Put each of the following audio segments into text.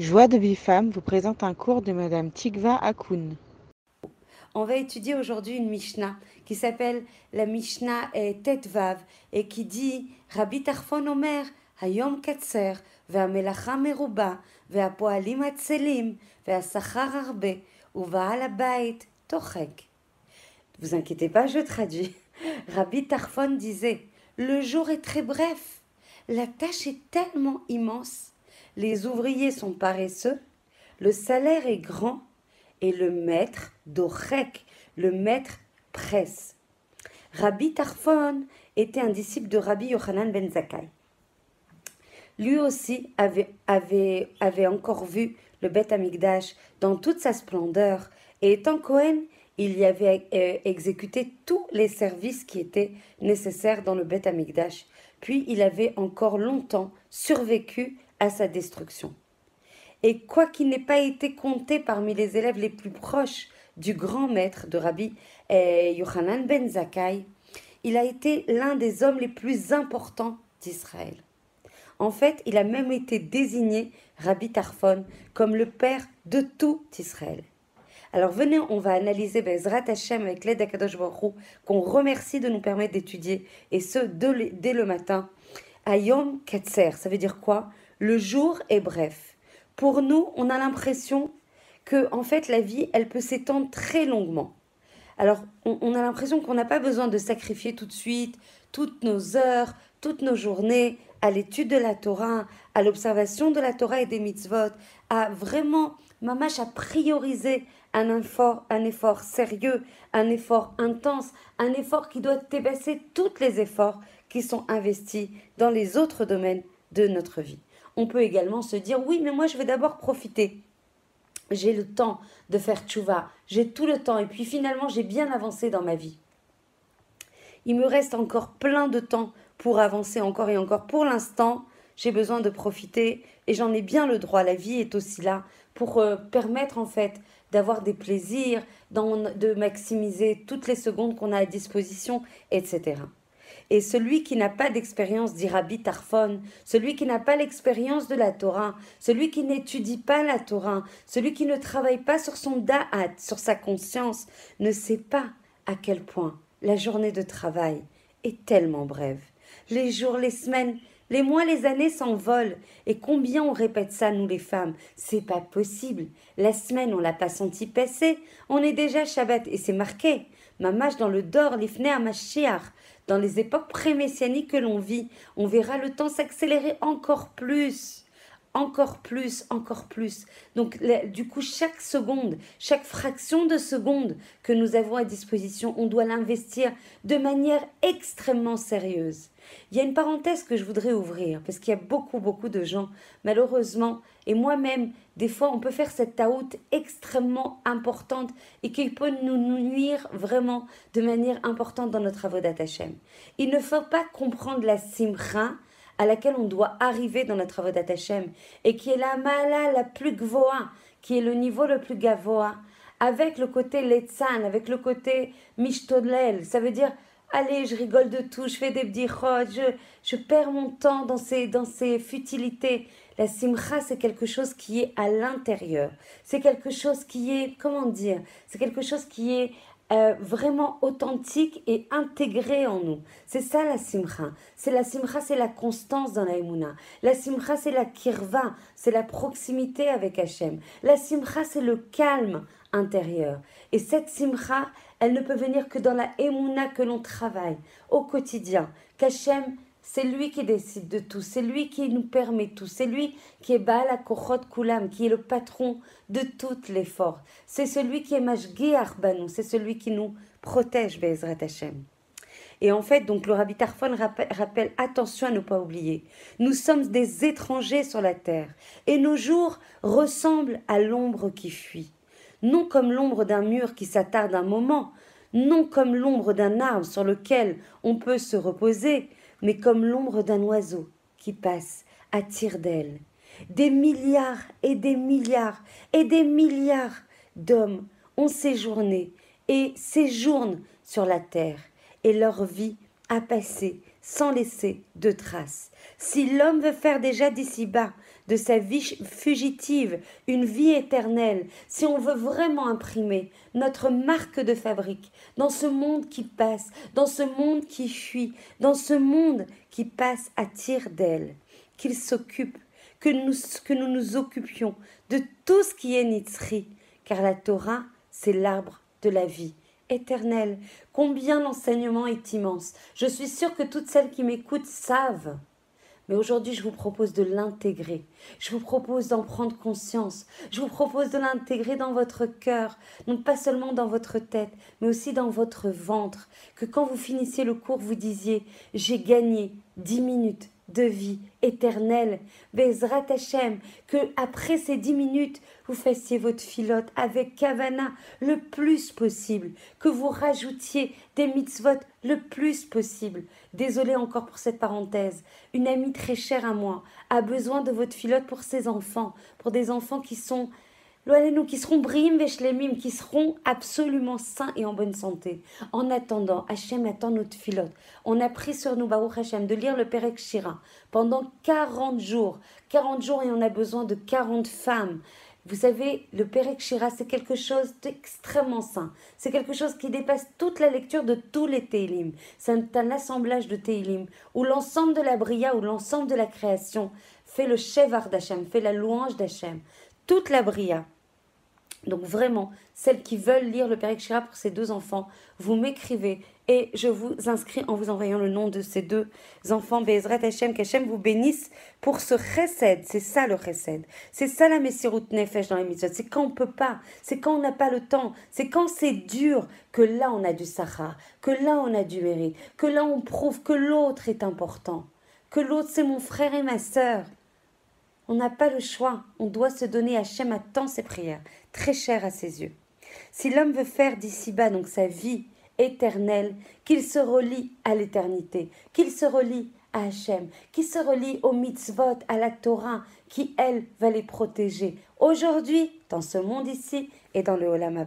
Joie de Bifam vous présente un cours de Madame Tikva Akoun. On va étudier aujourd'hui une Mishnah qui s'appelle la Mishnah Tetvav et qui dit Rabbi Tarfon Omer, Hayom Katser, Ve'amelacha Meruba, Ve'apoalim Atselim, Ve'asachar Arbe, Uvaal Abait, Tochek. Ne vous inquiétez pas, je traduis. Rabbi Tarfon disait Le jour est très bref, la tâche est tellement immense les ouvriers sont paresseux, le salaire est grand et le maître, Dorek, le maître presse. Rabbi Tarfon était un disciple de Rabbi Yochanan ben Zakkai. Lui aussi avait, encore vu le Beth Amikdash dans toute sa splendeur et étant Cohen, il y avait euh, exécuté tous les services qui étaient nécessaires dans le Beth Amikdash. Puis il avait encore longtemps survécu à sa destruction. Et quoiqu'il n'ait pas été compté parmi les élèves les plus proches du grand maître de Rabbi eh, Yochanan ben Zakkai, il a été l'un des hommes les plus importants d'Israël. En fait, il a même été désigné Rabbi Tarfon comme le père de tout Israël. Alors venez, on va analyser Bezrat Hashem avec l'aide d'Akadosh Baruch qu'on remercie de nous permettre d'étudier, et ce dès le matin. Ayom Ketser, ça veut dire quoi? Le jour est bref. Pour nous, on a l'impression que en fait la vie, elle peut s'étendre très longuement. Alors, on, a l'impression qu'on n'a pas besoin de sacrifier tout de suite toutes nos heures, toutes nos journées à l'étude de la Torah, à l'observation de la Torah et des mitzvot, à vraiment, mamash, à prioriser un effort, un effort sérieux, un effort intense, un effort qui doit dépasser tous les efforts qui sont investis dans les autres domaines de notre vie. On peut également se dire oui, mais moi je vais d'abord profiter. J'ai le temps de faire tchouva, j'ai tout le temps et puis finalement j'ai bien avancé dans ma vie. Il me reste encore plein de temps pour avancer encore et encore. Pour l'instant, j'ai besoin de profiter et j'en ai bien le droit. La vie est aussi là pour euh, permettre en fait d'avoir des plaisirs, de maximiser toutes les secondes qu'on a à disposition, etc. Et celui qui n'a pas d'expérience, dit Rabbi Tarfon, celui qui n'a pas l'expérience de la Torah, celui qui n'étudie pas la Torah, celui qui ne travaille pas sur son da'at, sur sa conscience, ne sait pas à quel point la journée de travail est tellement brève. Les jours, les semaines, les mois, les années s'envolent. Et combien on répète ça, nous les femmes? C'est pas possible. La semaine, on l'a pas senti passer. On est déjà Shabbat et c'est marqué. Mamash dans le Dor, l'Ifne Mashiach. Dans les époques pré-messianiques que l'on vit, on verra le temps s'accélérer encore plus encore plus, encore plus. Donc du coup, chaque seconde, chaque fraction de seconde que nous avons à disposition, on doit l'investir de manière extrêmement sérieuse. Il y a une parenthèse que je voudrais ouvrir, parce qu'il y a beaucoup, beaucoup de gens, malheureusement, et moi-même, des fois, on peut faire cette taout extrêmement importante et qui peut nous nuire vraiment de manière importante dans notre travaux d'Atachem. Il ne faut pas comprendre la simcha à laquelle on doit arriver dans notre travaux d'Atachem et qui est la mala la plus gvoa, qui est le niveau le plus gavoa, avec le côté letzan, avec le côté mishtodlel. Ça veut dire allez, je rigole de tout, je fais des bdichot, je, je perds mon temps dans ces, dans ces futilités. La simcha, c'est quelque chose qui est à l'intérieur. C'est quelque chose qui est, comment dire, c'est quelque chose qui est euh, vraiment authentique et intégré en nous. C'est ça la simcha. C'est la simcha, c'est la constance dans la emuna. La simcha, c'est la kirva, c'est la proximité avec Hachem. La simcha, c'est le calme intérieur. Et cette simcha, elle ne peut venir que dans la émouna que l'on travaille au quotidien. Qu'Hachem, c'est lui qui décide de tout, c'est lui qui nous permet tout, c'est lui qui est Baal Kochot Kulam, qui est le patron de toutes les forces. C'est celui qui est Mashgiach Banou, c'est celui qui nous protège, Bezrat Hachem. Et en fait, donc le Rabbi Tarfon rappelle, attention à ne pas oublier, nous sommes des étrangers sur la terre, et nos jours ressemblent à l'ombre qui fuit non comme l'ombre d'un mur qui s'attarde un moment, non comme l'ombre d'un arbre sur lequel on peut se reposer, mais comme l'ombre d'un oiseau qui passe à tire d'aile. Des milliards et des milliards et des milliards d'hommes ont séjourné et séjournent sur la terre, et leur vie a passé sans laisser de traces. Si l'homme veut faire déjà d'ici bas de sa vie fugitive, une vie éternelle, si on veut vraiment imprimer notre marque de fabrique dans ce monde qui passe, dans ce monde qui fuit, dans ce monde qui passe à tire d'aile, qu'il s'occupe, que nous, que nous nous occupions de tout ce qui est Nitzri, car la Torah, c'est l'arbre de la vie éternelle. Combien l'enseignement est immense. Je suis sûre que toutes celles qui m'écoutent savent. Mais aujourd'hui, je vous propose de l'intégrer. Je vous propose d'en prendre conscience. Je vous propose de l'intégrer dans votre cœur, non pas seulement dans votre tête, mais aussi dans votre ventre. Que quand vous finissiez le cours, vous disiez J'ai gagné dix minutes de vie éternelle. Bezrat Hashem, que après ces dix minutes, vous fassiez votre filote avec Kavana le plus possible, que vous rajoutiez des mitzvot le plus possible. Désolée encore pour cette parenthèse. Une amie très chère à moi a besoin de votre filote pour ses enfants, pour des enfants qui sont nous qui seront brim veshlemim, qui seront absolument sains et en bonne santé. En attendant, Hachem attend notre filote. On a pris sur nous, Baruch Hachem, de lire le Perek Shira pendant 40 jours. 40 jours et on a besoin de 40 femmes. Vous savez, le Perek Shira, c'est quelque chose d'extrêmement sain. C'est quelque chose qui dépasse toute la lecture de tous les Teilim. C'est un assemblage de Teilim où l'ensemble de la Bria, où l'ensemble de la création fait le Shevar d'Hachem, fait la louange d'Hachem toute la bria. Donc vraiment, celles qui veulent lire le Père Shira pour ces deux enfants, vous m'écrivez et je vous inscris en vous envoyant le nom de ces deux enfants. Bezrat Hashem, qu'Hachem vous bénisse pour ce chesed. C'est ça le chesed. C'est ça la Messirut Nefesh dans les. C'est quand on peut pas, c'est quand on n'a pas le temps, c'est quand c'est dur que là on a du sahara, que là on a du mérite, que là on prouve que l'autre est important, que l'autre c'est mon frère et ma sœur. On n'a pas le choix. On doit se donner à Hachem à tant ses prières, très chères à ses yeux. Si l'homme veut faire d'ici-bas donc sa vie éternelle, qu'il se relie à l'éternité, qu'il se relie à Hachem, qu'il se relie au mitzvot, à la Torah, qui, elle, va les protéger, aujourd'hui, dans ce monde ici et dans le Olam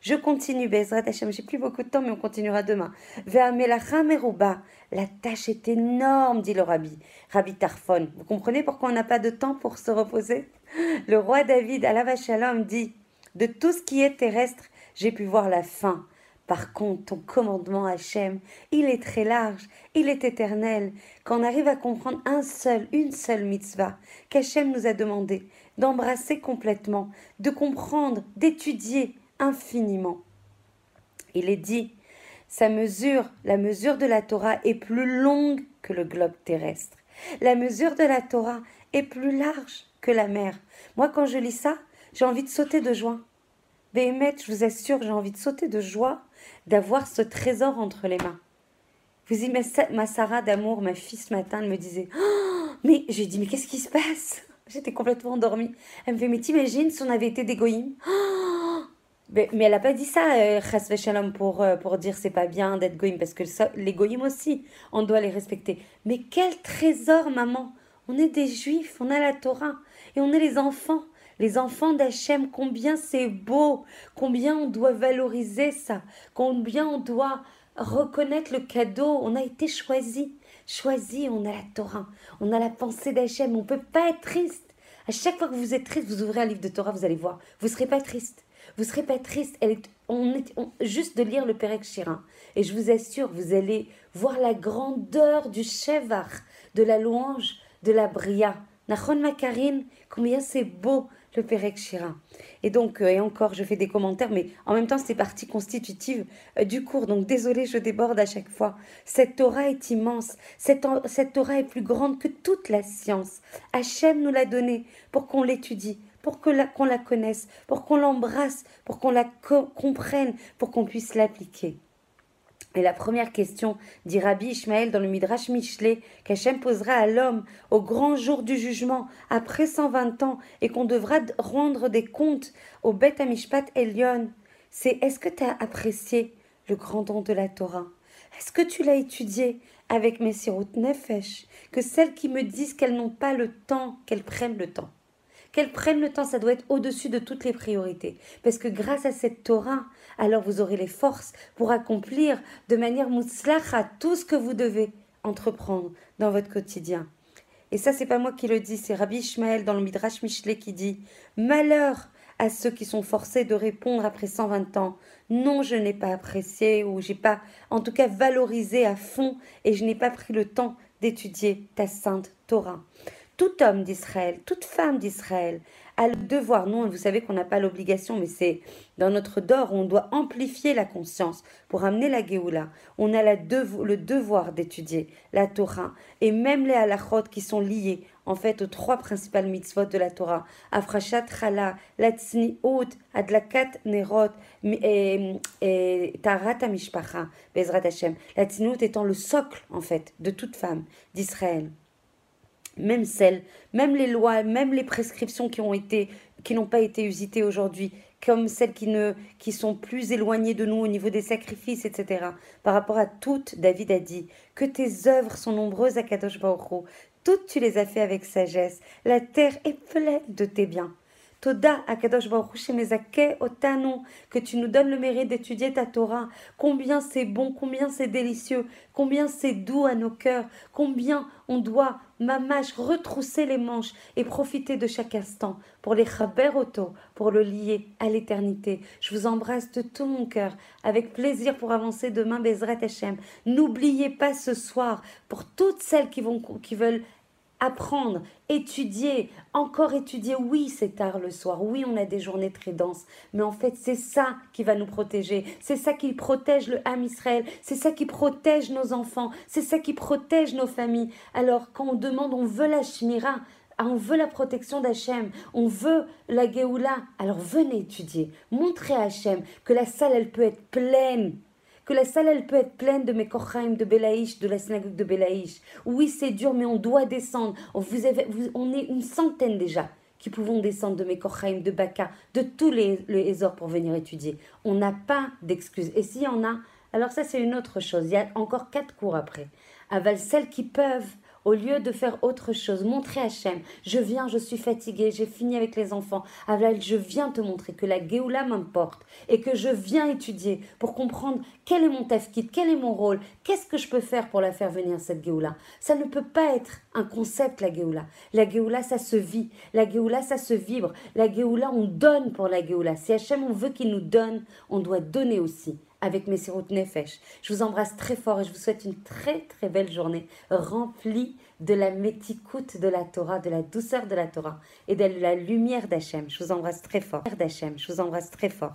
je continue, Bezrat Hashem. J'ai plus beaucoup de temps, mais on continuera demain. La tâche est énorme, dit le rabbi. Rabbi Tarfon. Vous comprenez pourquoi on n'a pas de temps pour se reposer? Le roi David, la Shalom, dit De tout ce qui est terrestre, j'ai pu voir la fin. Par contre, ton commandement, Hachem, il est très large, il est éternel. Quand on arrive à comprendre un seul, une seule mitzvah qu'Hachem nous a demandé d'embrasser complètement, de comprendre, d'étudier, infiniment. Il est dit, sa mesure, la mesure de la Torah est plus longue que le globe terrestre. La mesure de la Torah est plus large que la mer. Moi, quand je lis ça, j'ai envie de sauter de joie. Béhémet, je vous assure, j'ai envie de sauter de joie d'avoir ce trésor entre les mains. Vous imaginez, ma Sarah d'amour, ma fille ce matin, elle me disait oh, Mais j'ai dit, mais qu'est-ce qui se passe? J'étais complètement endormie. Elle me fait Mais t'imagines si on avait été des mais, elle n'a pas dit ça, euh, Shalom, pour, euh, pour dire c'est pas bien d'être goïm, parce que les goïm aussi, on doit les respecter. Mais quel trésor, maman On est des juifs, on a la Torah, et on est les enfants. Les enfants d'Hachem, combien c'est beau, combien on doit valoriser ça, combien on doit reconnaître le cadeau. On a été choisi, choisi, on a la Torah, on a la pensée d'Hachem, on ne peut pas être triste. À chaque fois que vous êtes triste, vous ouvrez un livre de Torah, vous allez voir, vous ne serez pas triste. Vous serez pas triste. Elle est, on est, juste de lire le Pérec Chirin. Et je vous assure, vous allez voir la grandeur du Shevar, de la louange, de la Bria. Nachon Makarine, combien c'est beau le Pérec Chirin. Et donc, euh, et encore, je fais des commentaires, mais en même temps, c'est partie constitutive euh, du cours. Donc, désolé, je déborde à chaque fois. Cette Torah est immense. Cette, cette Torah est plus grande que toute la science. Hachem nous l'a donnée pour qu'on l'étudie, pour qu'on la, connaisse, pour qu'on l'embrasse, pour qu'on la comprenne, pour qu'on puisse l'appliquer. Et la première question, dit Rabbi Ishmael dans le Midrash Michelet, qu'Hachem posera à l'homme au grand jour du jugement, après 120 ans, et qu'on devra rendre des comptes au Beth Amishpat Elion, c'est est-ce que tu as apprécié le grand don de la Torah? Est-ce que tu l'as étudié avec Messirut Nefesh? Que celles qui me disent qu'elles n'ont pas le temps, qu'elles prennent le temps qu'elles prennent le temps, ça doit être au-dessus de toutes les priorités. Parce que grâce à cette Torah, alors vous aurez les forces pour accomplir de manière à tout ce que vous devez entreprendre dans votre quotidien. Et ça, c'est pas moi qui le dis, c'est Rabbi Ishmael dans le Midrash Michelet qui dit Malheur à ceux qui sont forcés de répondre après 120 ans. Non, je n'ai pas apprécié ou j'ai pas, en tout cas, valorisé à fond et je n'ai pas pris le temps d'étudier ta sainte Torah. Tout homme d'Israël, toute femme d'Israël a le devoir, non, vous savez qu'on n'a pas l'obligation, mais c'est dans notre dor, on doit amplifier la conscience pour amener la Géoula. On a la le devoir d'étudier la Torah et même les halachot qui sont liés en fait aux trois principales mitzvot de la Torah. Afrashat chala, latzniut, adlakat nerot et, tarat amishpacha, bezrat Hashem. Latzniut étant le socle en fait de toute femme d'Israël même celles, même les lois, même les prescriptions qui ont été, qui n'ont pas été usitées aujourd'hui, comme celles qui ne, qui sont plus éloignées de nous au niveau des sacrifices, etc. Par rapport à toutes, David a dit que tes œuvres sont nombreuses à Kadosh Baruch Toutes tu les as fait avec sagesse. La terre est pleine de tes biens. Toda Akadosh Baruch Otanu, que tu nous donnes le mérite d'étudier ta Torah. Combien c'est bon, combien c'est délicieux, combien c'est doux à nos cœurs, combien on doit, mamache, retrousser les manches et profiter de chaque instant pour les chaber auto, pour le lier à l'éternité. Je vous embrasse de tout mon cœur, avec plaisir pour avancer demain, Bezrat Hashem. N'oubliez pas ce soir, pour toutes celles qui, vont, qui veulent apprendre, étudier, encore étudier. Oui, c'est tard le soir. Oui, on a des journées très denses. Mais en fait, c'est ça qui va nous protéger. C'est ça qui protège le Ham Israël. C'est ça qui protège nos enfants. C'est ça qui protège nos familles. Alors, quand on demande, on veut la Shmira, on veut la protection d'Hachem, on veut la Géoula, alors venez étudier. Montrez à Hachem que la salle, elle peut être pleine que la salle, elle peut être pleine de mes Mekochaim, de Belaïch, de la synagogue de Belaïch. Oui, c'est dur, mais on doit descendre. Vous avez, on est une centaine déjà qui pouvons descendre de Mekochaim, de Baka, de tous les, les pour venir étudier. On n'a pas d'excuses. Et s'il y en a, alors ça, c'est une autre chose. Il y a encore quatre cours après. Aval, celles qui peuvent au lieu de faire autre chose, montrer Hachem, je viens, je suis fatiguée, j'ai fini avec les enfants, Aval, je viens te montrer que la Géoula m'importe et que je viens étudier pour comprendre quel est mon tafkit, quel est mon rôle, qu'est-ce que je peux faire pour la faire venir cette Géoula. Ça ne peut pas être un concept, la Géoula. La Géoula, ça se vit. La Géoula, ça se vibre. La Géoula, on donne pour la Géoula. Si Hachem, on veut qu'il nous donne, on doit donner aussi avec mes siroutes Nefesh. Je vous embrasse très fort et je vous souhaite une très très belle journée remplie de la méticoute de la Torah, de la douceur de la Torah et de la lumière d'Hachem. Je vous embrasse très fort. je vous embrasse très fort.